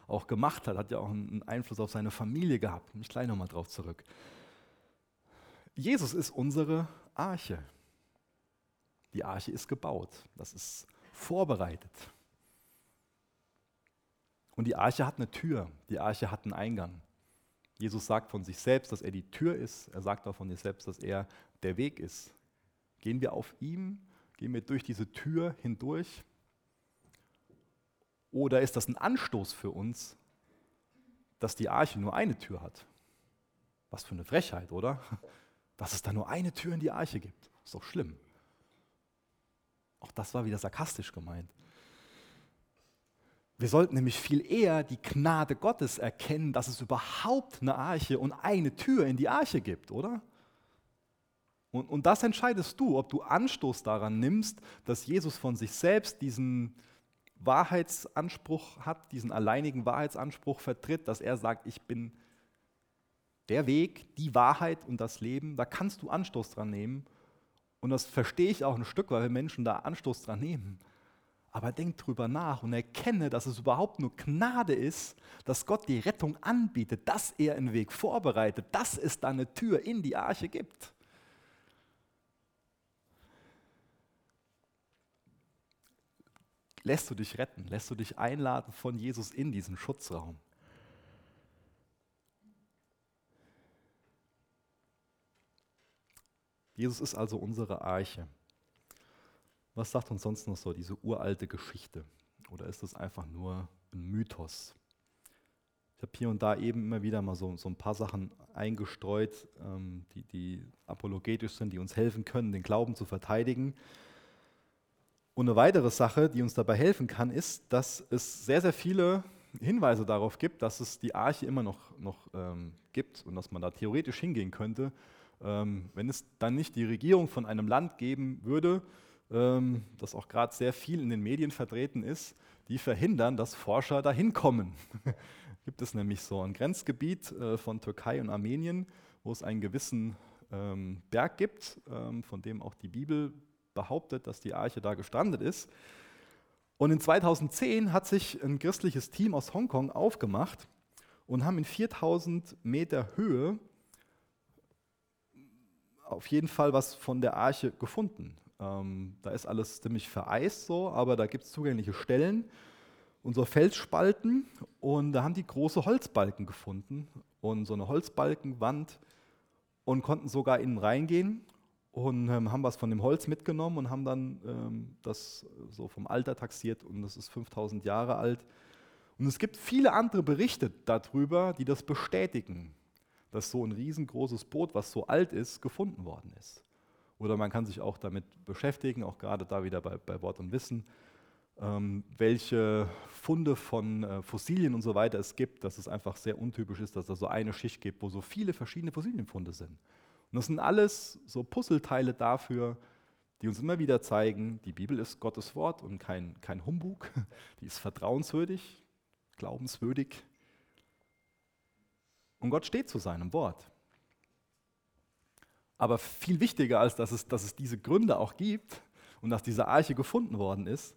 auch gemacht hat, hat ja auch einen Einfluss auf seine Familie gehabt. Ich gleich nochmal drauf zurück. Jesus ist unsere Arche. Die Arche ist gebaut, das ist vorbereitet. Und die Arche hat eine Tür, die Arche hat einen Eingang. Jesus sagt von sich selbst, dass er die Tür ist. Er sagt auch von sich selbst, dass er der Weg ist. Gehen wir auf ihm, gehen wir durch diese Tür hindurch? Oder ist das ein Anstoß für uns, dass die Arche nur eine Tür hat? Was für eine Frechheit, oder? dass es da nur eine Tür in die Arche gibt. Ist doch schlimm. Auch das war wieder sarkastisch gemeint. Wir sollten nämlich viel eher die Gnade Gottes erkennen, dass es überhaupt eine Arche und eine Tür in die Arche gibt, oder? Und, und das entscheidest du, ob du Anstoß daran nimmst, dass Jesus von sich selbst diesen Wahrheitsanspruch hat, diesen alleinigen Wahrheitsanspruch vertritt, dass er sagt, ich bin der Weg, die Wahrheit und das Leben, da kannst du Anstoß dran nehmen. Und das verstehe ich auch ein Stück, weil wir Menschen da Anstoß dran nehmen. Aber denk drüber nach und erkenne, dass es überhaupt nur Gnade ist, dass Gott die Rettung anbietet, dass er einen Weg vorbereitet, dass es da eine Tür in die Arche gibt. Lässt du dich retten? Lässt du dich einladen von Jesus in diesen Schutzraum? Jesus ist also unsere Arche. Was sagt uns sonst noch so diese uralte Geschichte? Oder ist das einfach nur ein Mythos? Ich habe hier und da eben immer wieder mal so, so ein paar Sachen eingestreut, ähm, die, die apologetisch sind, die uns helfen können, den Glauben zu verteidigen. Und eine weitere Sache, die uns dabei helfen kann, ist, dass es sehr, sehr viele Hinweise darauf gibt, dass es die Arche immer noch, noch ähm, gibt und dass man da theoretisch hingehen könnte, ähm, wenn es dann nicht die Regierung von einem Land geben würde, ähm, das auch gerade sehr viel in den Medien vertreten ist, die verhindern, dass Forscher dahin kommen. gibt es nämlich so ein Grenzgebiet äh, von Türkei und Armenien, wo es einen gewissen ähm, Berg gibt, ähm, von dem auch die Bibel behauptet, dass die Arche da gestrandet ist. Und in 2010 hat sich ein christliches Team aus Hongkong aufgemacht und haben in 4000 Meter Höhe auf jeden Fall was von der Arche gefunden. Ähm, da ist alles ziemlich vereist so, aber da gibt es zugängliche Stellen und so Felsspalten und da haben die große Holzbalken gefunden und so eine Holzbalkenwand und konnten sogar innen reingehen und ähm, haben was von dem Holz mitgenommen und haben dann ähm, das so vom Alter taxiert und das ist 5000 Jahre alt. Und es gibt viele andere Berichte darüber, die das bestätigen, dass so ein riesengroßes Boot, was so alt ist, gefunden worden ist. Oder man kann sich auch damit beschäftigen, auch gerade da wieder bei, bei Wort und Wissen, ähm, welche Funde von äh, Fossilien und so weiter es gibt, dass es einfach sehr untypisch ist, dass es so eine Schicht gibt, wo so viele verschiedene Fossilienfunde sind. Und das sind alles so Puzzleteile dafür, die uns immer wieder zeigen, die Bibel ist Gottes Wort und kein, kein Humbug, die ist vertrauenswürdig, glaubenswürdig. Und Gott steht zu seinem Wort. Aber viel wichtiger als dass es, dass es diese Gründe auch gibt und dass diese Arche gefunden worden ist,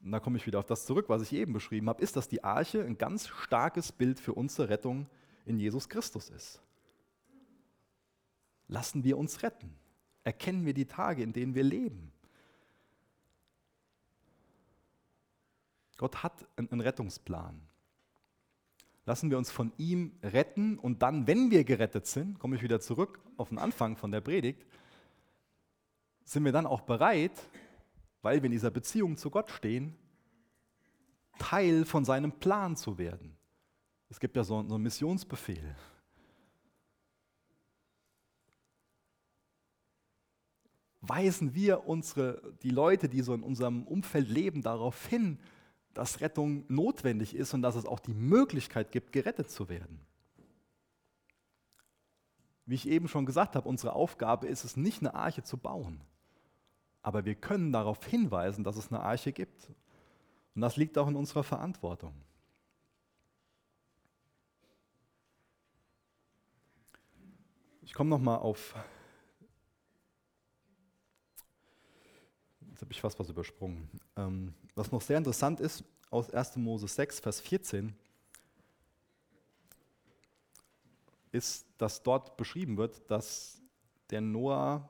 und da komme ich wieder auf das zurück, was ich eben beschrieben habe, ist, dass die Arche ein ganz starkes Bild für unsere Rettung in Jesus Christus ist. Lassen wir uns retten. Erkennen wir die Tage, in denen wir leben. Gott hat einen Rettungsplan. Lassen wir uns von ihm retten und dann, wenn wir gerettet sind, komme ich wieder zurück auf den Anfang von der Predigt, sind wir dann auch bereit, weil wir in dieser Beziehung zu Gott stehen, Teil von seinem Plan zu werden. Es gibt ja so, einen Missionsbefehl. Weisen wir unsere, die Leute, die so in unserem Umfeld leben, darauf hin, dass Rettung notwendig ist und dass es auch die Möglichkeit gibt, gerettet zu werden. Wie ich eben schon gesagt habe, unsere Aufgabe ist es nicht, eine Arche zu bauen. Aber wir können darauf hinweisen, dass es eine Arche gibt. Und das liegt auch in unserer Verantwortung. Ich komme nochmal auf. Jetzt habe ich fast was übersprungen. Ähm, was noch sehr interessant ist, aus 1. Mose 6, Vers 14, ist, dass dort beschrieben wird, dass der Noah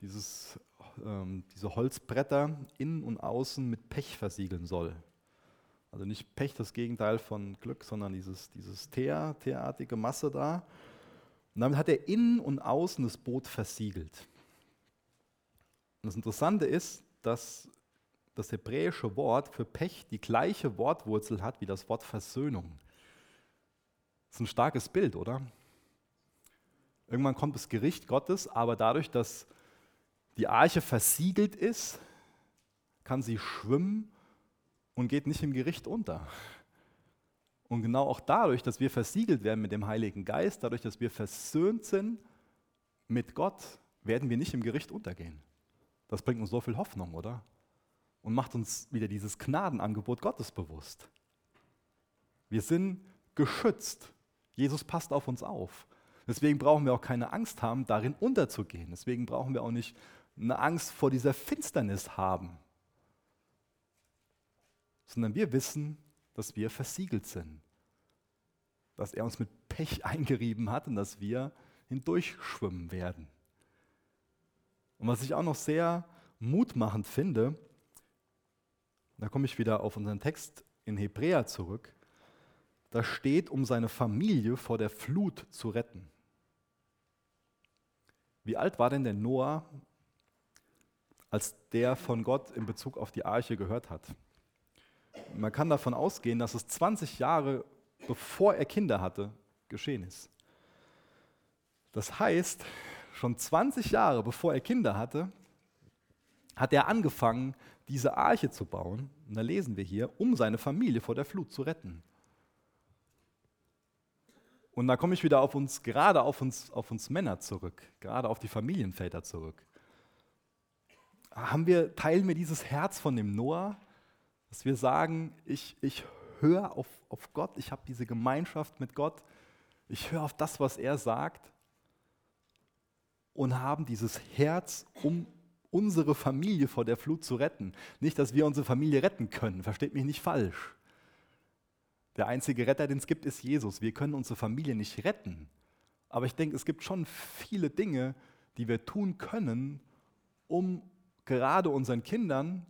dieses ähm, diese Holzbretter innen und außen mit Pech versiegeln soll. Also nicht Pech, das Gegenteil von Glück, sondern dieses, dieses Teer, teerartige Masse da. Und damit hat er innen und außen das Boot versiegelt. Und das Interessante ist, dass das hebräische Wort für Pech die gleiche Wortwurzel hat wie das Wort Versöhnung. Das ist ein starkes Bild, oder? Irgendwann kommt das Gericht Gottes, aber dadurch, dass die Arche versiegelt ist, kann sie schwimmen und geht nicht im Gericht unter. Und genau auch dadurch, dass wir versiegelt werden mit dem Heiligen Geist, dadurch, dass wir versöhnt sind mit Gott, werden wir nicht im Gericht untergehen. Das bringt uns so viel Hoffnung, oder? Und macht uns wieder dieses Gnadenangebot Gottes bewusst. Wir sind geschützt. Jesus passt auf uns auf. Deswegen brauchen wir auch keine Angst haben, darin unterzugehen. Deswegen brauchen wir auch nicht eine Angst vor dieser Finsternis haben, sondern wir wissen, dass wir versiegelt sind, dass er uns mit Pech eingerieben hat und dass wir hindurchschwimmen werden. Und was ich auch noch sehr mutmachend finde, da komme ich wieder auf unseren Text in Hebräer zurück, da steht, um seine Familie vor der Flut zu retten. Wie alt war denn der Noah, als der von Gott in Bezug auf die Arche gehört hat. man kann davon ausgehen, dass es 20 Jahre bevor er Kinder hatte, geschehen ist. Das heißt, schon 20 Jahre bevor er Kinder hatte, hat er angefangen, diese Arche zu bauen, und da lesen wir hier, um seine Familie vor der Flut zu retten. Und da komme ich wieder auf uns, gerade auf uns, auf uns Männer zurück, gerade auf die Familienväter zurück. Haben wir, teilen wir dieses Herz von dem Noah, dass wir sagen, ich, ich höre auf, auf Gott, ich habe diese Gemeinschaft mit Gott, ich höre auf das, was er sagt und haben dieses Herz, um unsere Familie vor der Flut zu retten. Nicht, dass wir unsere Familie retten können, versteht mich nicht falsch. Der einzige Retter, den es gibt, ist Jesus. Wir können unsere Familie nicht retten. Aber ich denke, es gibt schon viele Dinge, die wir tun können, um gerade unseren Kindern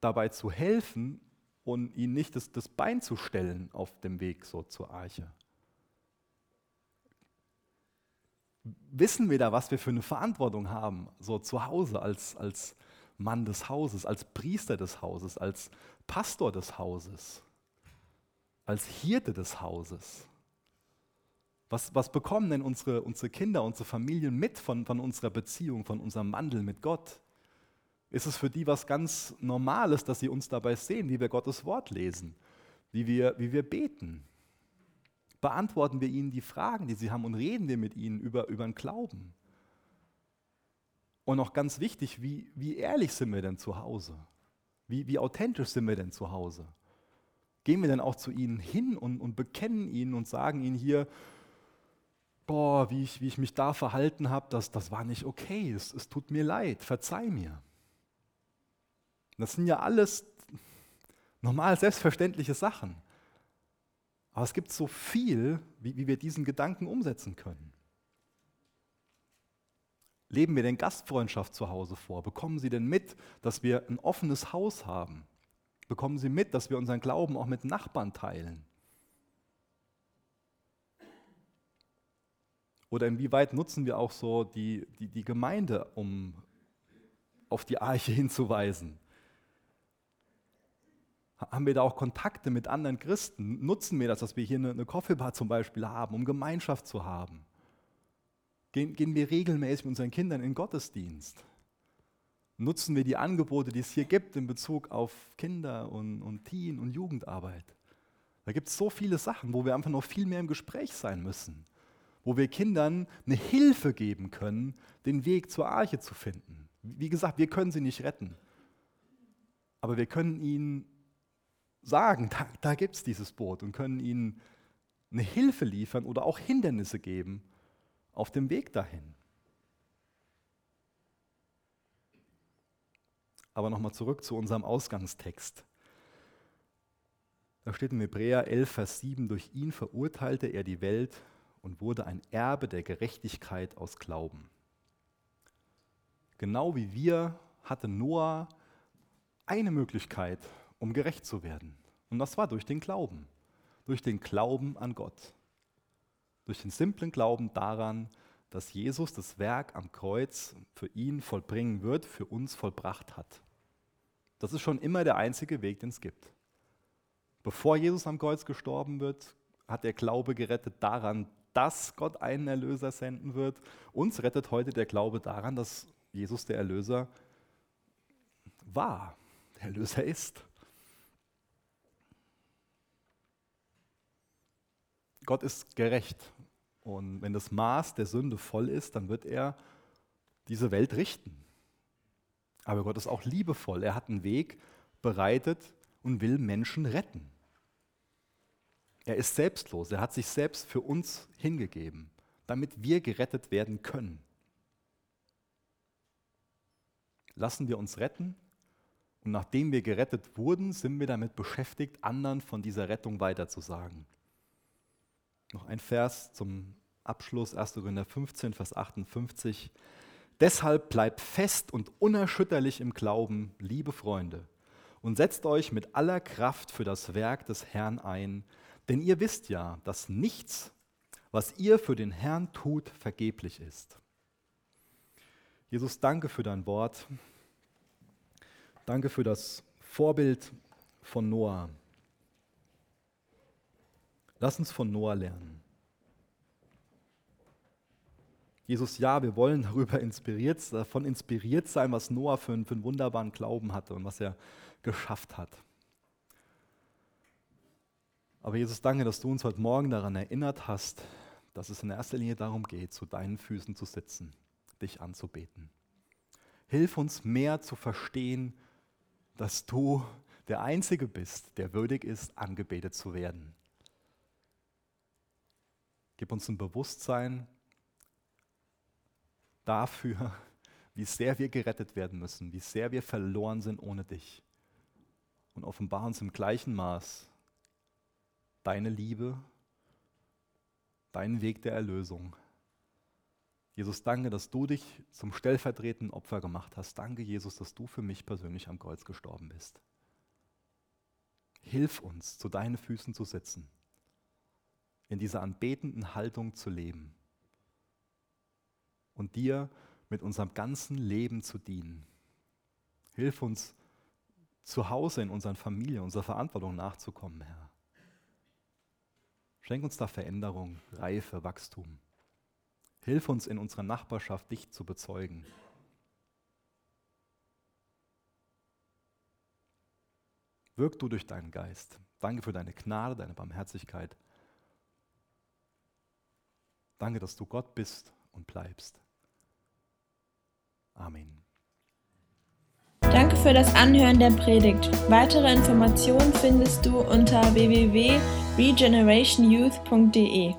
dabei zu helfen und ihnen nicht das, das Bein zu stellen auf dem Weg so zur Arche. Wissen wir da, was wir für eine Verantwortung haben, so zu Hause als, als Mann des Hauses, als Priester des Hauses, als Pastor des Hauses, als Hirte des Hauses? Was, was bekommen denn unsere, unsere Kinder, unsere Familien mit von, von unserer Beziehung, von unserem Wandel mit Gott? ist es für die was ganz Normales, dass sie uns dabei sehen, wie wir Gottes Wort lesen, wie wir, wie wir beten. Beantworten wir ihnen die Fragen, die sie haben und reden wir mit ihnen über, über den Glauben. Und auch ganz wichtig, wie, wie ehrlich sind wir denn zu Hause? Wie, wie authentisch sind wir denn zu Hause? Gehen wir denn auch zu ihnen hin und, und bekennen ihnen und sagen ihnen hier, boah, wie ich, wie ich mich da verhalten habe, das, das war nicht okay, es, es tut mir leid, verzeih mir. Das sind ja alles normal selbstverständliche Sachen. Aber es gibt so viel, wie, wie wir diesen Gedanken umsetzen können. Leben wir denn Gastfreundschaft zu Hause vor? Bekommen Sie denn mit, dass wir ein offenes Haus haben? Bekommen Sie mit, dass wir unseren Glauben auch mit Nachbarn teilen? Oder inwieweit nutzen wir auch so die, die, die Gemeinde, um auf die Arche hinzuweisen? Haben wir da auch Kontakte mit anderen Christen? Nutzen wir das, dass wir hier eine, eine Coffeebar zum Beispiel haben, um Gemeinschaft zu haben? Gehen, gehen wir regelmäßig mit unseren Kindern in Gottesdienst? Nutzen wir die Angebote, die es hier gibt in Bezug auf Kinder und, und Teen- und Jugendarbeit? Da gibt es so viele Sachen, wo wir einfach noch viel mehr im Gespräch sein müssen, wo wir Kindern eine Hilfe geben können, den Weg zur Arche zu finden. Wie gesagt, wir können sie nicht retten, aber wir können ihnen sagen, da, da gibt es dieses Boot und können ihnen eine Hilfe liefern oder auch Hindernisse geben auf dem Weg dahin. Aber nochmal zurück zu unserem Ausgangstext. Da steht in Hebräer 11, Vers 7, durch ihn verurteilte er die Welt und wurde ein Erbe der Gerechtigkeit aus Glauben. Genau wie wir hatte Noah eine Möglichkeit, um gerecht zu werden. Und das war durch den Glauben, durch den Glauben an Gott, durch den simplen Glauben daran, dass Jesus das Werk am Kreuz für ihn vollbringen wird, für uns vollbracht hat. Das ist schon immer der einzige Weg, den es gibt. Bevor Jesus am Kreuz gestorben wird, hat der Glaube gerettet daran, dass Gott einen Erlöser senden wird. Uns rettet heute der Glaube daran, dass Jesus der Erlöser war, der Erlöser ist. Gott ist gerecht. Und wenn das Maß der Sünde voll ist, dann wird er diese Welt richten. Aber Gott ist auch liebevoll. Er hat einen Weg bereitet und will Menschen retten. Er ist selbstlos. Er hat sich selbst für uns hingegeben, damit wir gerettet werden können. Lassen wir uns retten und nachdem wir gerettet wurden, sind wir damit beschäftigt, anderen von dieser Rettung weiterzusagen. Noch ein Vers zum Abschluss, 1. Korinther 15, Vers 58. Deshalb bleibt fest und unerschütterlich im Glauben, liebe Freunde, und setzt euch mit aller Kraft für das Werk des Herrn ein, denn ihr wisst ja, dass nichts, was ihr für den Herrn tut, vergeblich ist. Jesus, danke für dein Wort. Danke für das Vorbild von Noah. Lass uns von Noah lernen. Jesus, ja, wir wollen darüber inspiriert, davon inspiriert sein, was Noah für einen, für einen wunderbaren Glauben hatte und was er geschafft hat. Aber Jesus, danke, dass du uns heute Morgen daran erinnert hast, dass es in erster Linie darum geht, zu deinen Füßen zu sitzen, dich anzubeten. Hilf uns mehr zu verstehen, dass du der Einzige bist, der würdig ist, angebetet zu werden. Gib uns ein Bewusstsein dafür, wie sehr wir gerettet werden müssen, wie sehr wir verloren sind ohne dich. Und offenbar uns im gleichen Maß deine Liebe, deinen Weg der Erlösung. Jesus, danke, dass du dich zum stellvertretenden Opfer gemacht hast. Danke, Jesus, dass du für mich persönlich am Kreuz gestorben bist. Hilf uns, zu deinen Füßen zu sitzen, in dieser anbetenden Haltung zu leben und dir mit unserem ganzen Leben zu dienen. Hilf uns, zu Hause in unseren Familien, unserer Verantwortung nachzukommen, Herr. Schenk uns da Veränderung, Reife, Wachstum. Hilf uns in unserer Nachbarschaft, dich zu bezeugen. Wirk du durch deinen Geist. Danke für deine Gnade, deine Barmherzigkeit. Danke, dass du Gott bist und bleibst. Amen. Danke für das Anhören der Predigt. Weitere Informationen findest du unter www.regenerationyouth.de.